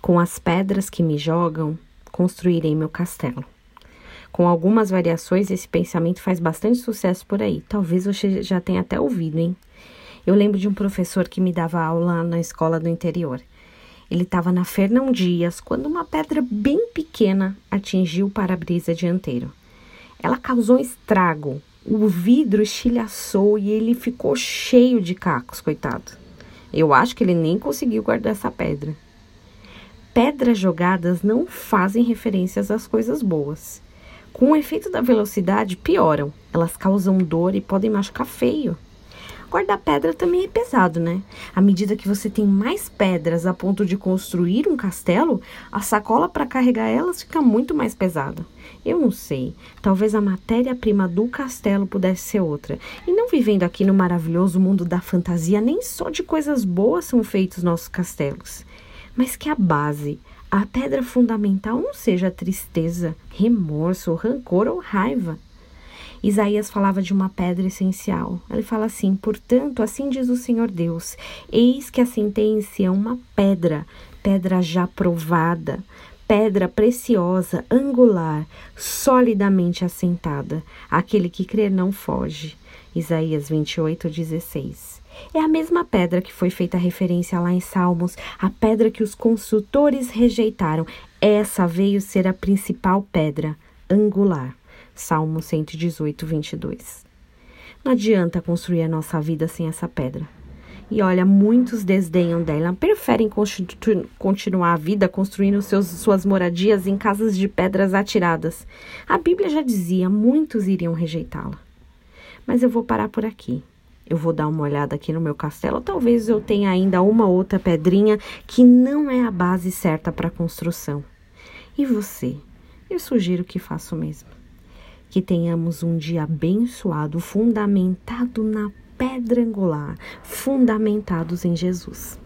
Com as pedras que me jogam, construirei meu castelo. Com algumas variações, esse pensamento faz bastante sucesso por aí. Talvez você já tenha até ouvido, hein? Eu lembro de um professor que me dava aula na escola do interior. Ele estava na Fernão Dias quando uma pedra bem pequena atingiu o para-brisa dianteiro. Ela causou um estrago. O vidro estilhaçou e ele ficou cheio de cacos, coitado. Eu acho que ele nem conseguiu guardar essa pedra. Pedras jogadas não fazem referências às coisas boas. Com o efeito da velocidade, pioram. Elas causam dor e podem machucar feio. Guardar pedra também é pesado, né? À medida que você tem mais pedras a ponto de construir um castelo, a sacola para carregar elas fica muito mais pesada. Eu não sei, talvez a matéria-prima do castelo pudesse ser outra. E não vivendo aqui no maravilhoso mundo da fantasia, nem só de coisas boas são feitos nossos castelos. Mas que a base, a pedra fundamental não seja tristeza, remorso, rancor ou raiva. Isaías falava de uma pedra essencial. Ele fala assim: Portanto, assim diz o Senhor Deus: Eis que a sentença é uma pedra, pedra já provada, pedra preciosa, angular, solidamente assentada. Aquele que crer não foge. Isaías 28, 16. É a mesma pedra que foi feita referência lá em Salmos, a pedra que os construtores rejeitaram. Essa veio ser a principal pedra, angular. Salmo 118, 22. Não adianta construir a nossa vida sem essa pedra. E olha, muitos desdenham dela, preferem continuar a vida construindo seus, suas moradias em casas de pedras atiradas. A Bíblia já dizia, muitos iriam rejeitá-la. Mas eu vou parar por aqui. Eu vou dar uma olhada aqui no meu castelo. Talvez eu tenha ainda uma outra pedrinha que não é a base certa para construção. E você? Eu sugiro que faça o mesmo que tenhamos um dia abençoado, fundamentado na pedra angular, fundamentados em Jesus.